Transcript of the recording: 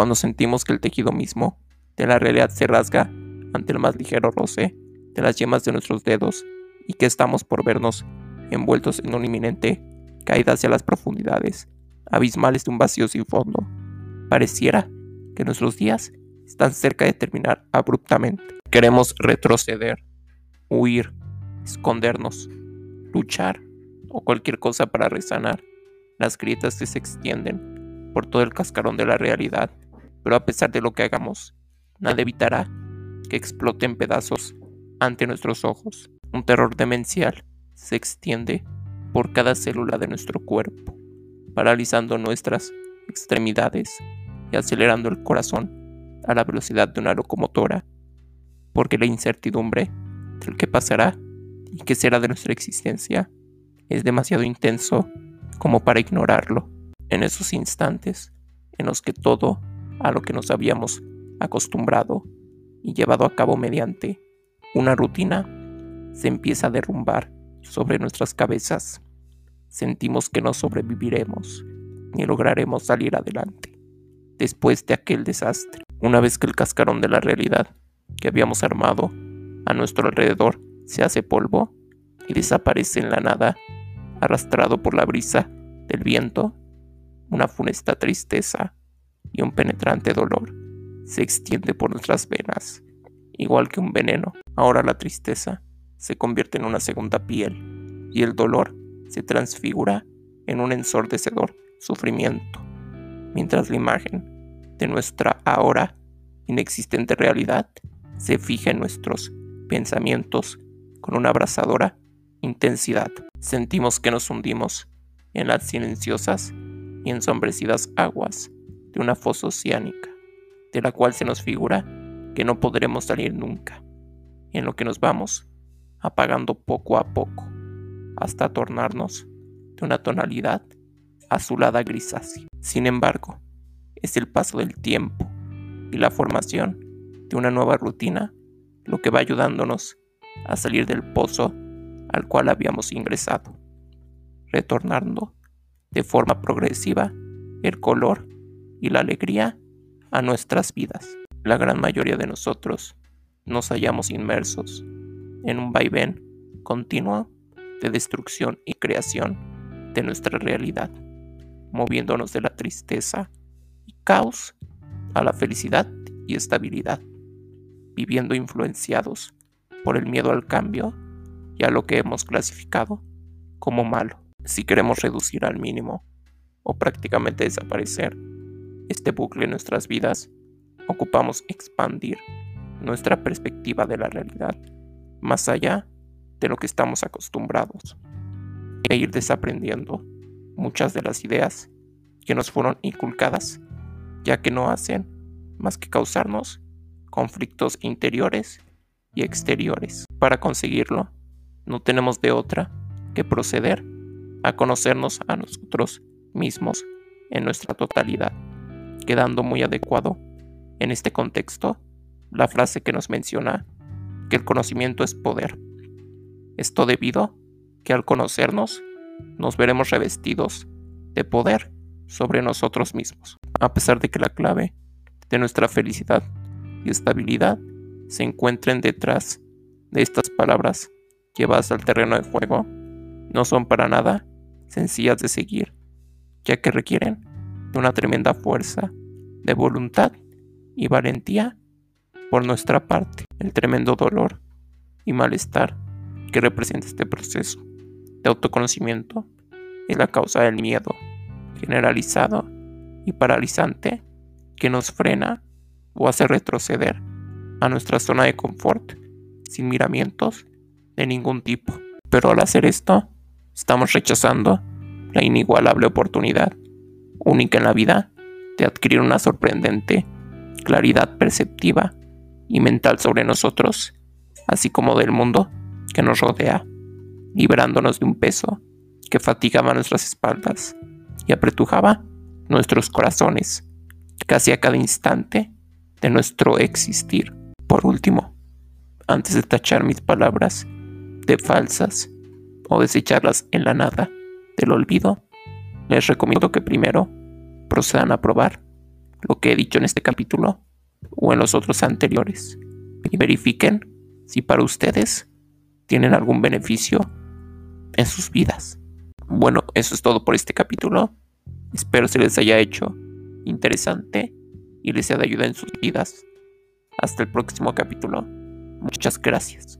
cuando sentimos que el tejido mismo de la realidad se rasga ante el más ligero roce de las yemas de nuestros dedos y que estamos por vernos envueltos en una inminente caída hacia las profundidades abismales de un vacío sin fondo. Pareciera que nuestros días están cerca de terminar abruptamente. Queremos retroceder, huir, escondernos, luchar o cualquier cosa para resanar las grietas que se extienden por todo el cascarón de la realidad. Pero a pesar de lo que hagamos, nada evitará que explote en pedazos ante nuestros ojos. Un terror demencial se extiende por cada célula de nuestro cuerpo, paralizando nuestras extremidades y acelerando el corazón a la velocidad de una locomotora, porque la incertidumbre del que pasará y qué será de nuestra existencia es demasiado intenso como para ignorarlo. En esos instantes en los que todo a lo que nos habíamos acostumbrado y llevado a cabo mediante una rutina se empieza a derrumbar sobre nuestras cabezas. Sentimos que no sobreviviremos ni lograremos salir adelante después de aquel desastre. Una vez que el cascarón de la realidad que habíamos armado a nuestro alrededor se hace polvo y desaparece en la nada, arrastrado por la brisa del viento, una funesta tristeza y un penetrante dolor se extiende por nuestras venas, igual que un veneno. Ahora la tristeza se convierte en una segunda piel y el dolor se transfigura en un ensordecedor sufrimiento, mientras la imagen de nuestra ahora inexistente realidad se fija en nuestros pensamientos con una abrasadora intensidad. Sentimos que nos hundimos en las silenciosas y ensombrecidas aguas de una fosa oceánica, de la cual se nos figura que no podremos salir nunca, en lo que nos vamos apagando poco a poco, hasta tornarnos de una tonalidad azulada grisácea. Sin embargo, es el paso del tiempo y la formación de una nueva rutina lo que va ayudándonos a salir del pozo al cual habíamos ingresado, retornando de forma progresiva el color y la alegría a nuestras vidas. La gran mayoría de nosotros nos hallamos inmersos en un vaivén continuo de destrucción y creación de nuestra realidad, moviéndonos de la tristeza y caos a la felicidad y estabilidad, viviendo influenciados por el miedo al cambio y a lo que hemos clasificado como malo. Si queremos reducir al mínimo o prácticamente desaparecer este bucle en nuestras vidas, ocupamos expandir nuestra perspectiva de la realidad más allá de lo que estamos acostumbrados e ir desaprendiendo muchas de las ideas que nos fueron inculcadas, ya que no hacen más que causarnos conflictos interiores y exteriores. Para conseguirlo, no tenemos de otra que proceder a conocernos a nosotros mismos en nuestra totalidad, quedando muy adecuado en este contexto la frase que nos menciona que el conocimiento es poder. Esto debido que al conocernos nos veremos revestidos de poder sobre nosotros mismos, a pesar de que la clave de nuestra felicidad y estabilidad se encuentren detrás de estas palabras llevadas al terreno de juego, no son para nada sencillas de seguir, ya que requieren de una tremenda fuerza de voluntad y valentía por nuestra parte. El tremendo dolor y malestar que representa este proceso de autoconocimiento es la causa del miedo generalizado y paralizante que nos frena o hace retroceder a nuestra zona de confort sin miramientos de ningún tipo. Pero al hacer esto, estamos rechazando la inigualable oportunidad única en la vida de adquirir una sorprendente claridad perceptiva y mental sobre nosotros, así como del mundo que nos rodea, liberándonos de un peso que fatigaba nuestras espaldas y apretujaba nuestros corazones casi a cada instante de nuestro existir. Por último, antes de tachar mis palabras de falsas o desecharlas en la nada del olvido, les recomiendo que primero procedan a probar lo que he dicho en este capítulo o en los otros anteriores y verifiquen si para ustedes tienen algún beneficio en sus vidas. Bueno, eso es todo por este capítulo. Espero se les haya hecho interesante y les sea de ayuda en sus vidas. Hasta el próximo capítulo. Muchas gracias.